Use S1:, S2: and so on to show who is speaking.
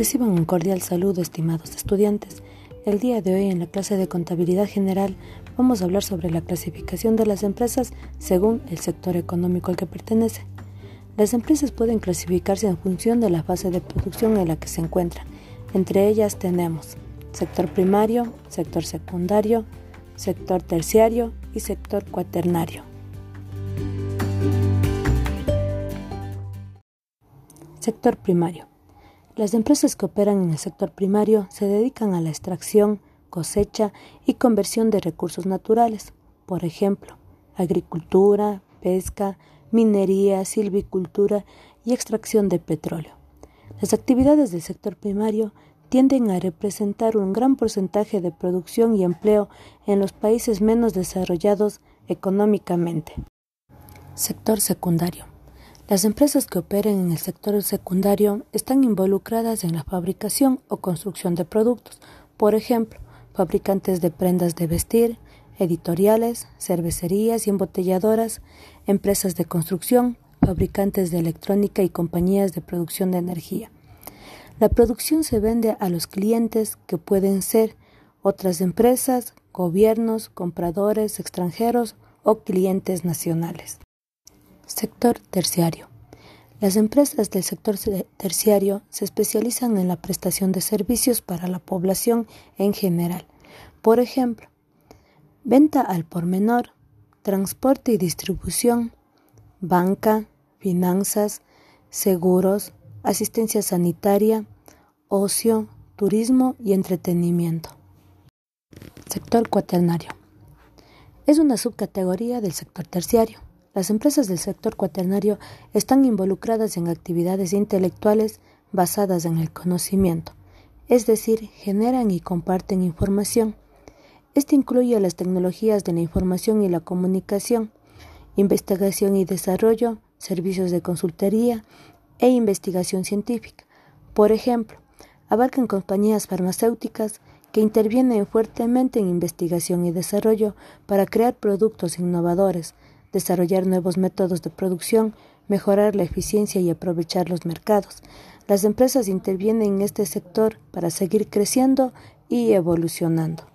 S1: Reciban un cordial saludo, estimados estudiantes. El día de hoy en la clase de contabilidad general vamos a hablar sobre la clasificación de las empresas según el sector económico al que pertenece. Las empresas pueden clasificarse en función de la fase de producción en la que se encuentran. Entre ellas tenemos sector primario, sector secundario, sector terciario y sector cuaternario. Sector primario. Las empresas que operan en el sector primario se dedican a la extracción, cosecha y conversión de recursos naturales, por ejemplo, agricultura, pesca, minería, silvicultura y extracción de petróleo. Las actividades del sector primario tienden a representar un gran porcentaje de producción y empleo en los países menos desarrollados económicamente. Sector secundario. Las empresas que operen en el sector secundario están involucradas en la fabricación o construcción de productos, por ejemplo, fabricantes de prendas de vestir, editoriales, cervecerías y embotelladoras, empresas de construcción, fabricantes de electrónica y compañías de producción de energía. La producción se vende a los clientes que pueden ser otras empresas, gobiernos, compradores extranjeros o clientes nacionales. Sector terciario. Las empresas del sector terciario se especializan en la prestación de servicios para la población en general. Por ejemplo, venta al por menor, transporte y distribución, banca, finanzas, seguros, asistencia sanitaria, ocio, turismo y entretenimiento. Sector cuaternario. Es una subcategoría del sector terciario las empresas del sector cuaternario están involucradas en actividades intelectuales basadas en el conocimiento, es decir, generan y comparten información. Este incluye las tecnologías de la información y la comunicación, investigación y desarrollo, servicios de consultoría e investigación científica. Por ejemplo, abarcan compañías farmacéuticas que intervienen fuertemente en investigación y desarrollo para crear productos innovadores, desarrollar nuevos métodos de producción, mejorar la eficiencia y aprovechar los mercados. Las empresas intervienen en este sector para seguir creciendo y evolucionando.